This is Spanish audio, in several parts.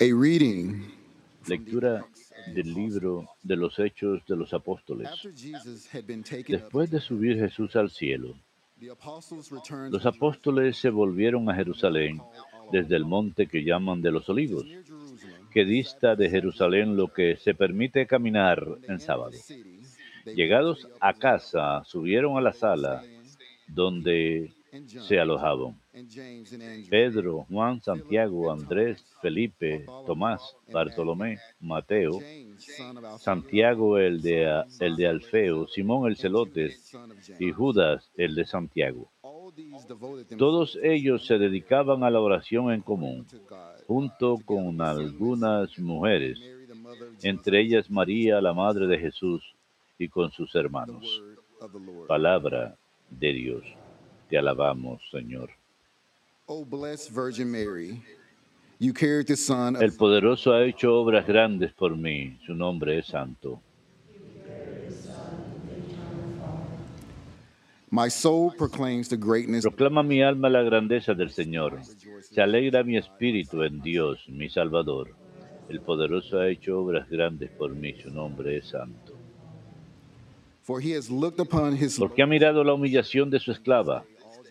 A reading Lectura del libro de los Hechos de los Apóstoles. Después de subir Jesús al cielo, los to apóstoles se volvieron a Jerusalén desde el monte que llaman de los olivos, que dista de Jerusalén lo que se permite caminar en sábado. Llegados a casa, subieron a la sala donde se alojaban. Pedro, Juan, Santiago, Andrés, Felipe, Tomás, Bartolomé, Mateo, Santiago el de, el de Alfeo, Simón el celote son of James. y Judas el de Santiago. Todos ellos se dedicaban a la oración en común, junto con algunas mujeres, entre ellas María, la madre de Jesús, y con sus hermanos. Palabra de Dios. Te alabamos, Señor. O blessed Virgin Mary, you carried the Son El of poderoso ha hecho obras grandes por mí, su nombre es santo. my soul proclaims the greatness Proclama mi alma la grandeza del Señor. Se alegra mi espíritu en Dios, mi Salvador. El poderoso ha hecho obras grandes por mí, su nombre es santo. for he has looked upon his Porque ha mirado la humillación de su esclava.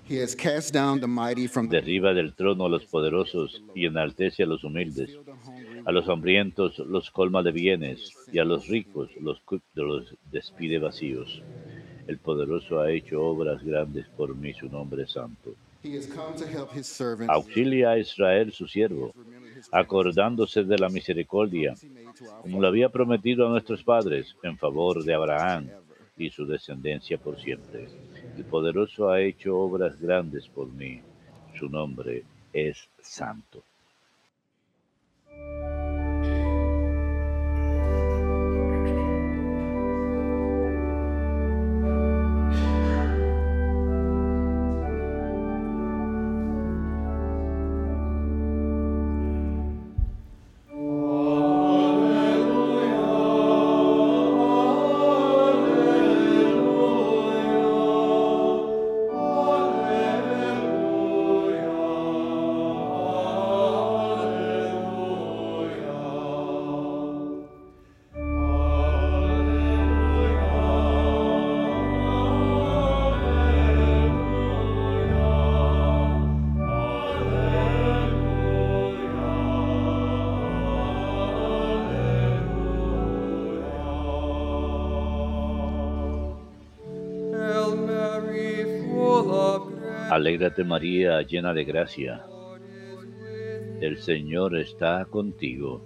He has cast down the mighty from the Derriba del trono a los poderosos y enaltece a los humildes. A los hambrientos los colma de bienes y a los ricos los, los despide vacíos. El poderoso ha hecho obras grandes por mí, su nombre es santo. He has come to help his servants. Auxilia a Israel, su siervo, acordándose de la misericordia, como lo había prometido a nuestros padres, en favor de Abraham y su descendencia por siempre. El poderoso ha hecho obras grandes por mí, su nombre es santo. Alégrate María, llena de gracia. El Señor está contigo.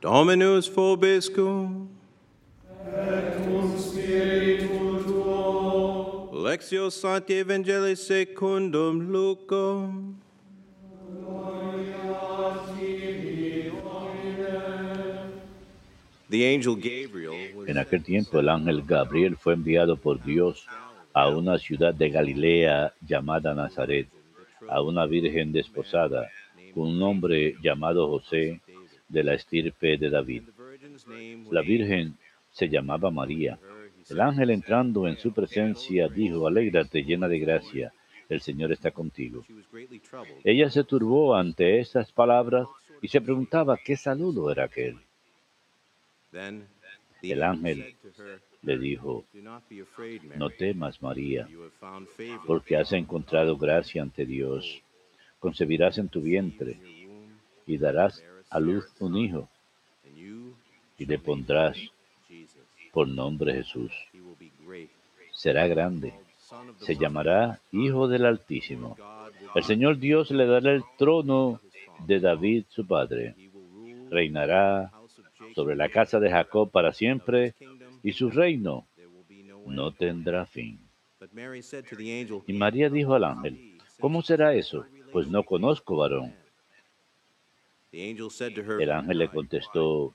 Dominus vobiscum. Lectio Sancti Evangelii secundum Lucum. The angel Gabriel was En aquel tiempo el ángel Gabriel fue enviado por Dios a una ciudad de Galilea llamada Nazaret, a una virgen desposada, con un hombre llamado José, de la estirpe de David. La virgen se llamaba María. El ángel entrando en su presencia dijo, Alégrate llena de gracia, el Señor está contigo. Ella se turbó ante estas palabras y se preguntaba qué saludo era aquel. El ángel le dijo, no temas María, porque has encontrado gracia ante Dios. Concebirás en tu vientre y darás a luz un hijo y le pondrás. Por nombre Jesús. Será grande, se llamará Hijo del Altísimo. El Señor Dios le dará el trono de David su padre. Reinará sobre la casa de Jacob para siempre y su reino no end. no tendrá fin. Y María dijo al ángel, ¿cómo será eso? Pues no conozco varón. El ángel le contestó,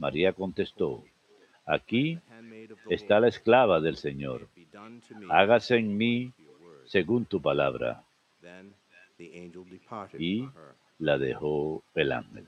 María contestó, aquí "The handmaid of the está la esclava del Señor, hágase en mí to your word." según tu palabra. Y la dejó el ángel.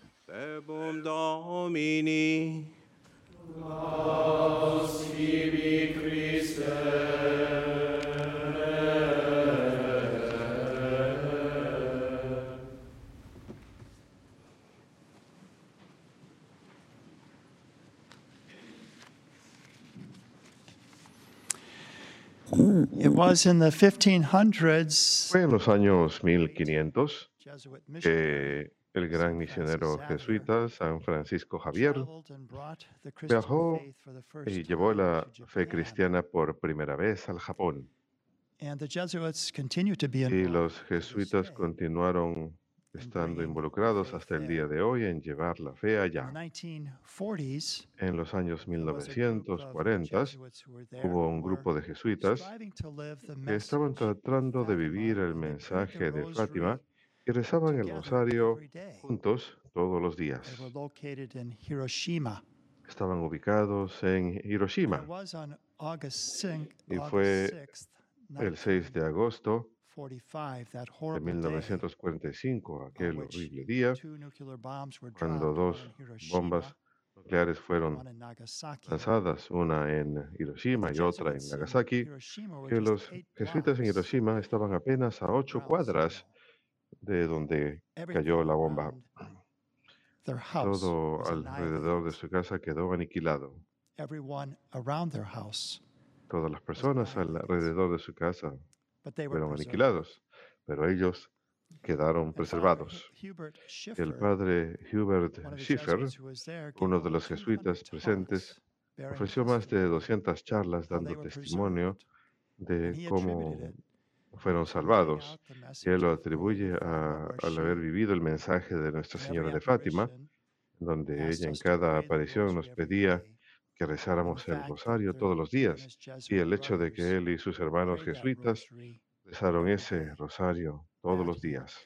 Fue en los años 1500 Jesuit missionary que el gran misionero jesuita San Francisco Javier traveled and brought the Christian viajó faith for the first y llevó time la to fe cristiana por primera vez al Japón. And the Jesuits continue to be Y involved los jesuitas continuaron estando involucrados hasta el día de hoy en llevar la fe In allá. the 1940s, En los años there was a group of 1940 Jesuits who were there hubo un grupo de jesuitas que estaban tratando de vivir el mensaje de Fátima y rezaban el rosario juntos todos los días. Estaban ubicados en Hiroshima. It was on August 6th, Y fue 6th, el 6 de agosto 1945, that de horrible day 1945, on aquel horrible día, cuando dos one in Hiroshima, bombas nucleares fueron lanzadas, una en Hiroshima The y otra en Jesuits in Nagasaki, Hiroshima were que los eight jesuitas en blocks Hiroshima estaban apenas a ocho cuadras de donde cayó la bomba. around Their house Todo alrededor de su casa quedó aniquilado. Todas las personas alrededor de su casa fueron aniquilados, pero ellos quedaron preservados. El padre Hubert Schiffer, uno de los 200 jesuitas presentes, ofreció más de testimony 200 charlas dando testimonio de cómo fueron salvados. Y él lo atribuye a- al haber vivido el mensaje de Nuestra Señora de Fátima, donde ella en cada aparición nos pedía. Que rezáramos el rosario todos los días. Y el hecho de que él y sus hermanos jesuitas rezaron ese rosario todos los días.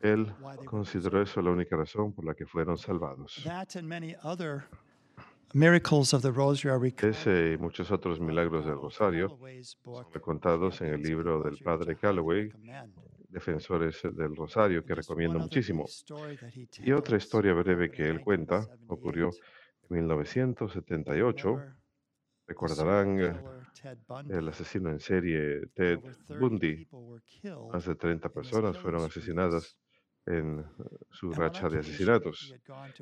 Él consideró eso la única razón por la que fueron salvados. That and many other miracles of the rosary are recorded Ese y muchos otros milagros del Donald rosario son contados en el libro del padre Calloway. Defensores del Rosario, que recomiendo muchísimo. Y otra historia breve que él cuenta 1978. ocurrió 1978. remember the Recordarán eh, el asesino en serie Ted over 30 Bundy. Más de 30 in his personas fueron asesinadas en eh, su racha de asesinatos.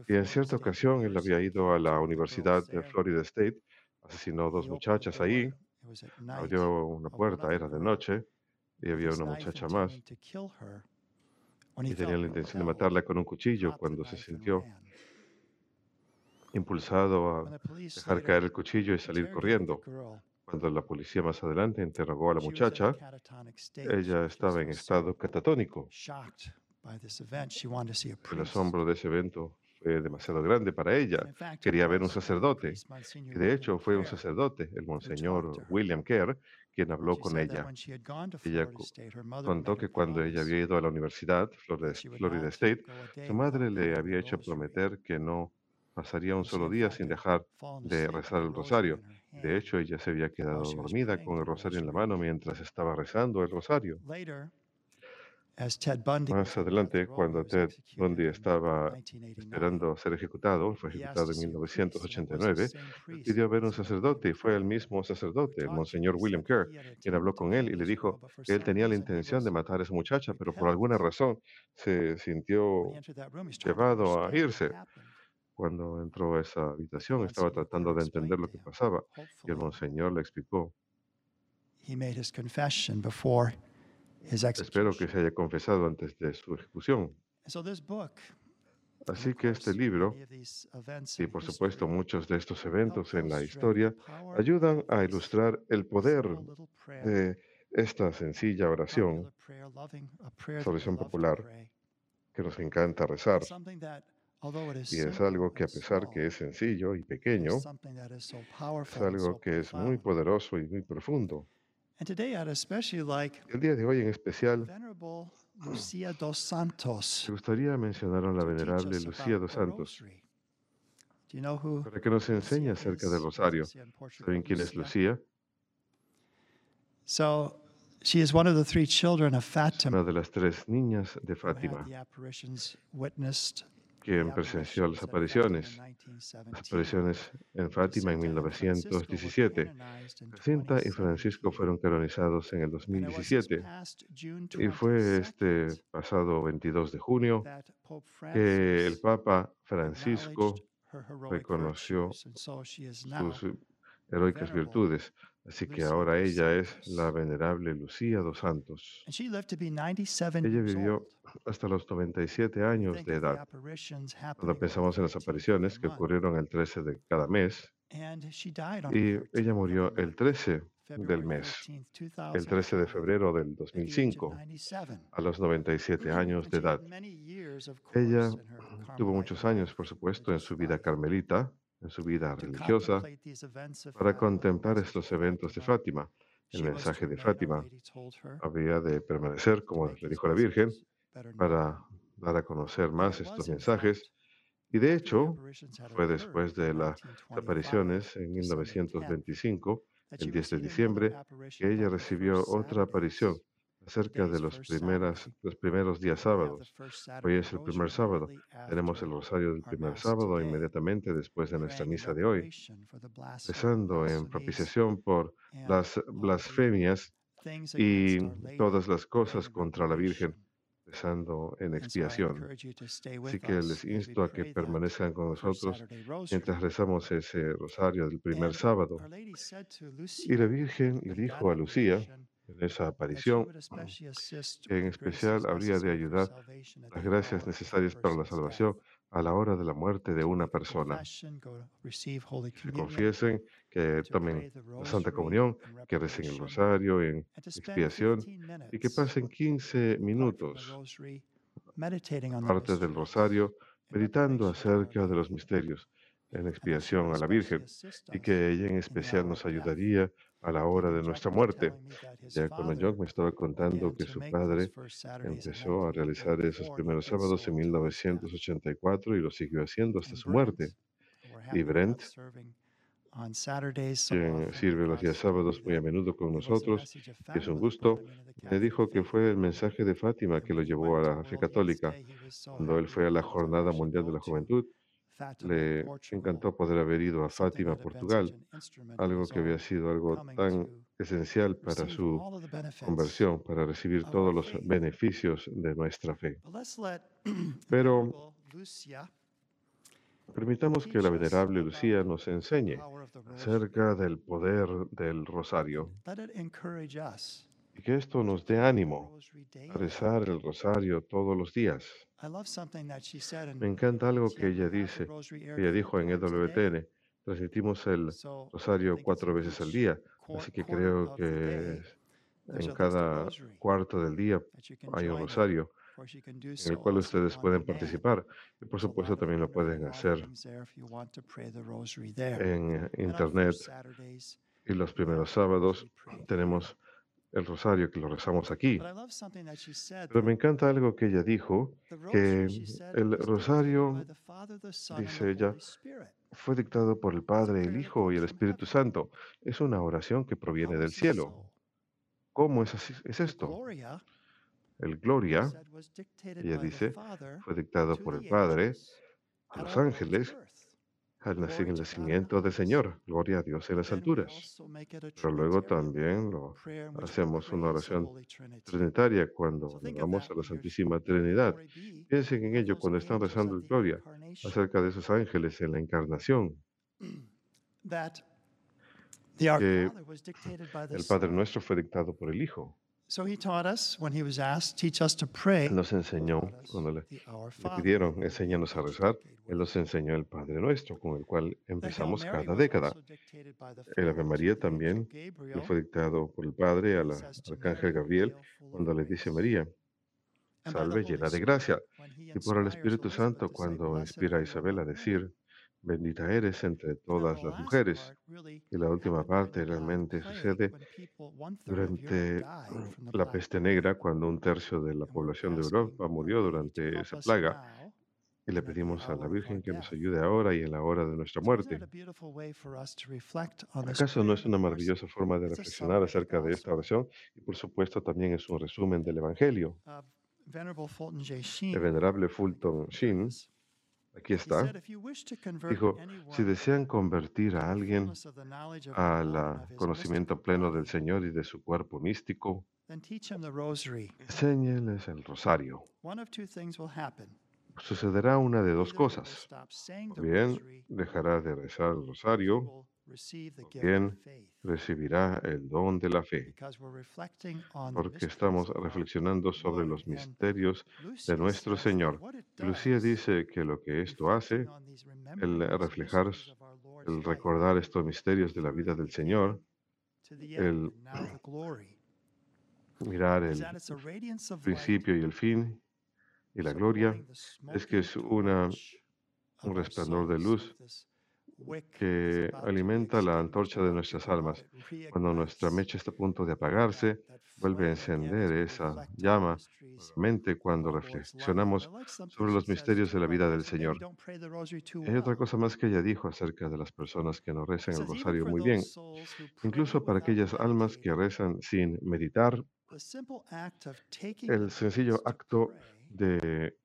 Y en cierta ocasión él había ido a la Universidad de. Florida State, asesinó dos muchachas ahí, abrió una puerta, era de noche, y había una muchacha más, y tenía la intención de matarla con un cuchillo cuando se sintió. Impulsado a dejar caer el cuchillo y salir corriendo. Cuando la policía más adelante interrogó a la muchacha, ella estaba en estado catatónico. El asombro de ese evento fue demasiado grande para ella. Quería ver un sacerdote. Y de hecho fue un sacerdote, el monseñor. William Kerr, quien habló con ella. Ella Contó que cuando ella había ido a la universidad, Florida, State, su madre le había hecho prometer que no pasaría un solo día sin dejar de rezar el rosario. De hecho, ella se había quedado dormida con el rosario en la mano mientras estaba rezando el rosario. Más adelante, cuando Ted Bundy estaba 1989. esperando ser ejecutado, fue ejecutado en see a priest, and it was the 1989, same priest pidió ver un sacerdote y fue el mismo sacerdote, el Monseñor William Kerr, quien habló con él y le dijo girl, but for que él tenía la reason he intención de matar a esa muchacha, pero por alguna razón se sintió llevado a irse. Cuando entró a esa habitación, estaba tratando de entender lo que pasaba y el Monseñor le explicó, he made his confession before his espero que se haya confesado antes de su ejecución. Así que este libro, y por supuesto muchos de estos eventos en la historia, ayudan a ilustrar el poder de esta sencilla oración, popular prayer, loving, a prayer esa that we oración popular que nos encanta rezar. Y es algo que a pesar que es sencillo y pequeño, es algo que es muy poderoso y muy profundo. El día de hoy en especial, me gustaría mencionar a la venerable Lucía dos Santos rosary. Do you know who para que nos enseñe acerca del rosario. ¿Saben quién es? Lucía? So she is one of the three children of Fatima una de las tres niñas de Fátima, quien presenció las apariciones, las 1917. apariciones en Fátima en Jacinta and Francisco were 1917. canonized in Jacinta y Francisco 2017. fueron canonizados en el And it was this 2017 past June y fue este 22nd pasado 22 de junio que el Papa Francisco reconoció sus heroicas virtudes. Así que ahora ella es la venerable Lucía dos Santos. And she lived to be 97 Ella vivió hasta los 97 We años de edad. Cuando pensamos en las 13th of apariciones que ocurrieron el 13 de cada mes, y the 13th ella murió el month, 13 del mes, 13th, el 13 de 2005, febrero del at the age of 2005, 97. a los 97 años And de edad. Ella tuvo muchos años, por supuesto, en su vida carmelita, en su vida religiosa, para contemplar estos eventos de. Fátima. El mensaje de Fátima había de permanecer, como le dijo la Virgen, para dar a conocer más estos mensajes. Y de hecho, fue después de las 1925, apariciones en December 10th, 1925, that el she 10 de diciembre, que ella recibió otra aparición. Acerca de los, primeras, los primeros días sábados. Hoy es el primer sábado. Tenemos el rosario del primer sábado inmediatamente después de nuestra misa de hoy, rezando en propiciación por las blasfemias y todas las cosas contra la Virgen, rezando en expiación. Así que les insto a que permanezcan con nosotros mientras rezamos ese rosario del primer sábado. Y la Virgen le dijo a Lucía, en esa aparición, que en especial habría de ayudar las gracias necesarias para la salvación a la hora de la muerte de una persona. Que confiesen, que to tomen la Santa Comunión, que recen el rosario en expiación 15 y que pasen 15 apart from the minutos, parte del rosario, meditando acerca de los misterios, en expiación a la Virgen, y que ella en especial nos ayudaría a la hora de nuestra muerte. Ya cuando father John me estaba contando que su padre empezó a 1984 realizar esos primeros sábados en sold to his death. 1984 y lo siguió haciendo hasta su muerte. Y Brent, quien sirve los días sábados muy a menudo con nosotros, que es un gusto, me dijo que fue el mensaje de Fátima que lo llevó a la fe católica. Cuando él fue a la Jornada Mundial de la Juventud, le encantó poder haber ido a Fátima, Portugal, algo que había sido algo tan esencial para su conversión, para recibir todos los beneficios de nuestra fe. Pero permitamos que la venerable Lucía nos enseñe acerca del poder del rosario y que esto nos dé ánimo a rezar el rosario todos los días. I love something that she said Me encanta algo que ella dice, ella dijo en. EWTN. Transmitimos el rosario cuatro veces al día, así que creo que en cada cuarto del día hay un rosario en el cual ustedes pueden participar y por supuesto también lo pueden hacer en internet y los have primeros sábados tenemos el rosario que lo rezamos aquí. Pero me encanta algo que ella dijo, que el rosario, dice ella, fue dictado por el Padre, el Hijo y el Espíritu. Santo. Es una oración que proviene del cielo. ¿Cómo es, así, es esto? El Gloria ella dice, fue dictado por el Padre a los ángeles. Al nacer el nacimiento del. Señor. Gloria a Dios en las alturas. Pero luego también lo hacemos una oración trinitaria cuando that a la Santísima Trinidad. Piensen en ello cuando están rezando el Gloria acerca de esos ángeles en la encarnación. que El Padre. Nuestro fue dictado por el Hijo. So he taught us when he was asked, teach us to pray. Él nos enseñó, cuando le, le pidieron, enséñanos a rezar, Él nos enseñó el Padre Nuestro, con el cual empezamos cada década. El Ave María también le fue dictado por el Padre a He la says to Arcángel Gabriel "Hail, full of cuando le dice grace." María, salve llena de gracia. Y por el Espíritu Santo cuando "Blessed inspira a Isabel a among women." decir, bendita eres entre todas las mujeres. Y la última parte realmente sucede durante la peste negra, cuando un tercio de la población de Europa murió durante esa plaga. Y le pedimos a la Virgen que nos ayude ahora y en la hora de nuestra muerte. ¿Acaso no es una maravillosa forma de reflexionar acerca de esta oración? Y por supuesto también es un resumen del Evangelio. El venerable Fulton Sheen, aquí está, dijo, si desean convertir a alguien al conocimiento pleno del Señor y de su cuerpo místico, enséñeles el rosario. Sucederá una de dos cosas. bien dejará de rezar el rosario, faith. recibirá el don de la fe, porque estamos reflexionando sobre los misterios de nuestro Señor. Lucía dice que lo que esto hace, el reflejar, el recordar estos misterios de la vida del Señor, el mirar el principio y el fin y la gloria, es que es una- un resplandor de luz que alimenta la antorcha de nuestras almas. Cuando nuestra mecha está a punto de apagarse, vuelve a encender esa llama of cuando reflexionamos sobre los misterios de la vida del Señor. Hay otra cosa más que ella dijo acerca de las personas que no rezan el says, "Even rosario muy bien, incluso para aquellas almas que rezan sin meditar, el sencillo acto de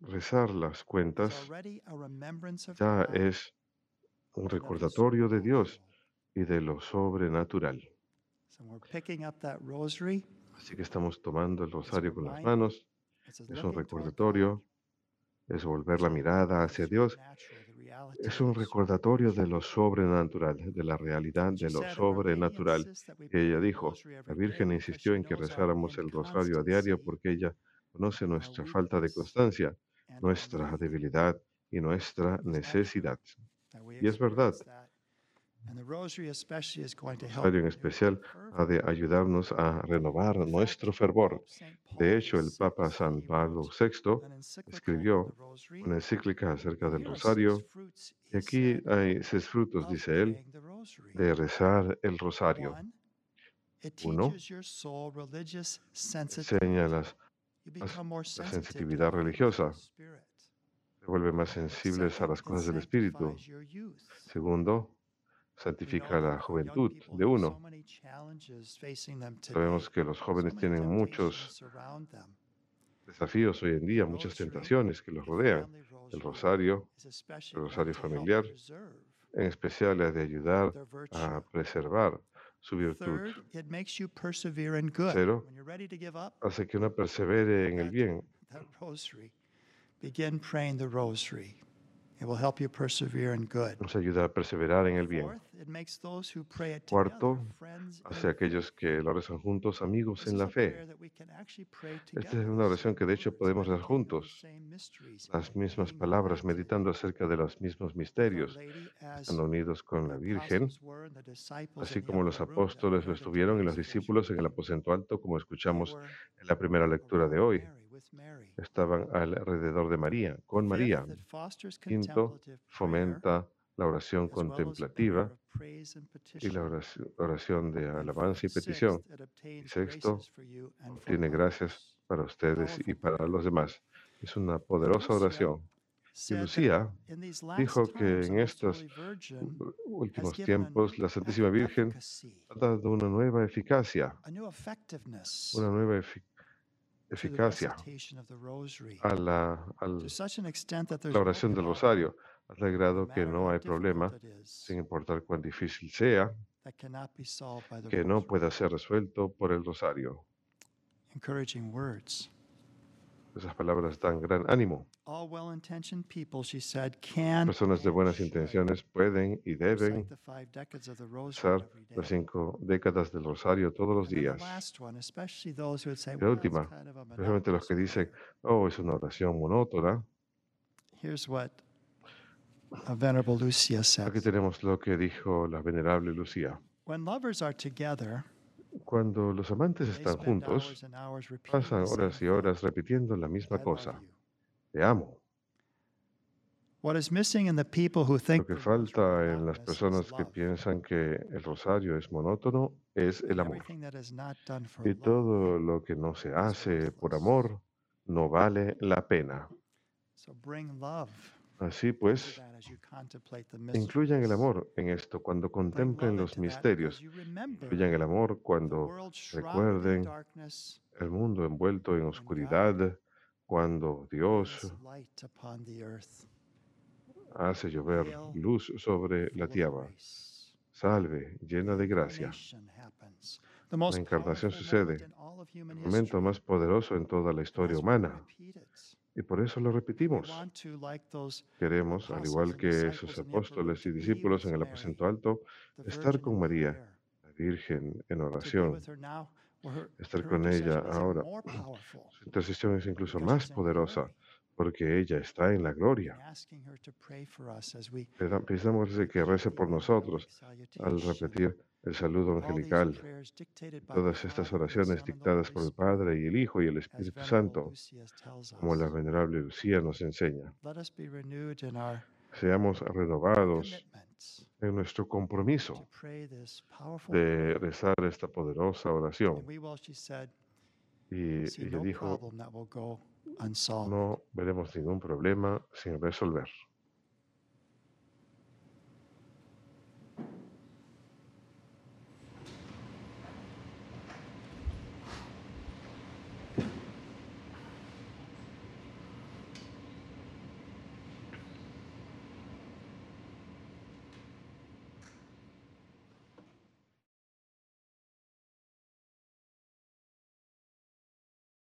rezar las cuentas ya es un recordatorio de Dios y de lo sobrenatural. So we're picking up that rosary. Así que estamos tomando el rosario con las manos, es un recordatorio, es volver la mirada hacia Dios, es un recordatorio de lo sobrenatural, de la realidad de lo said, "Our Lady sobrenatural. ella dijo, la Virgen insistió en que rezáramos el rosario a diario porque ella conoce nuestra falta de constancia, nuestra debilidad y nuestra necesidad. Y es verdad. El rosario en especial ha de ayudarnos a renovar nuestro fervor. De hecho, el Papa San Pablo VI escribió una encíclica acerca del rosario y aquí hay seis frutos, dice él, de rezar el rosario. Uno, Enseña la of the religiosa. Se vuelve más sensibles a las cosas del Espíritu. Segundo, santifica la juventud de uno. Sabemos que los jóvenes tienen muchos desafíos hoy en día, muchas tentaciones que los rodean. El rosario, el rosario familiar, en especial, ha de ayudar a preservar su virtud. Up, Hace que uno persevere en el bien. That rosary, begin praying the rosary. It will help you persevere in good. Nos ayuda a perseverar en el bien. Fourth, it makes those who pray it Cuarto, together friends in Hace a aquellos que lo rezan juntos, amigos en la fe. Esta es una oración que de hecho podemos rezar juntos. Las mismas palabras, meditando acerca de los mismos misterios. Están unidos con la Virgen, así como los apóstoles lo estuvieron y los discípulos en el aposento alto, como escuchamos en la primera lectura de hoy. Estaban alrededor de María, con María. Quinto, fomenta la oración contemplativa y la oración, oración de alabanza y petición. obtains sexto, Obtiene gracias para ustedes y para los demás. Es una poderosa Lucia oración. Y Lucía in these last dijo que en estos últimos tiempos la Santísima Virgen ha dado una nueva eficacia, una nueva efi- to the eficacia a la, there's la oración del rosario, a tal grado que no hay problema, sin importar cuán difícil sea, que no pueda ser resuelto por el rosario. Encouraging words. Esas palabras dan gran ánimo. All well-intentioned people, she said, can Personas de buenas intenciones pueden y deben recite the five decades of the rosary usar las cinco décadas del rosario todos los días. la última, especialmente los que dicen, prayer." oh, es una oración monótona. Here's what a Venerable Lucia said. Aquí tenemos lo que dijo la venerable Lucía. When lovers are together, Cuando los amantes están juntos, pasan horas y horas repitiendo la "I misma cosa. You." Te amo. What is missing in the people who Lo think que the rosary falta en las personas que love. piensan que el rosario es monótono es el amor. everything that is not done for Y love. todo lo que no se hace por amor no vale la pena. So bring love Así pues, that as you contemplate the incluyan el mysteries. amor en esto cuando contemplen love los misterios. you remember Incluyan el amor the cuando world shrouded in recuerden darkness el mundo envuelto en oscuridad, cuando Dios hace llover luz sobre la tierra. Salve, llena de gracia. Most encarnación sucede, El momento más poderoso en toda la historia humana. Y por eso lo repetimos. Queremos, al igual que upper apóstoles y discípulos en el aposento alto, estar con María, la Virgen en oración. Estar con ella ahora. Su intercesión es incluso más poderosa porque ella está en la gloria. Pedimos que rece por nosotros al repetir el saludo angelical. Todas estas oraciones dictadas por el Padre y el Hijo y el Espíritu Santo, como la venerable Lucía nos enseña. Let us be renewed in our Seamos renovados en nuestro compromiso de rezar esta poderosa oración. Y ella no dijo, no veremos ningún problema sin resolver.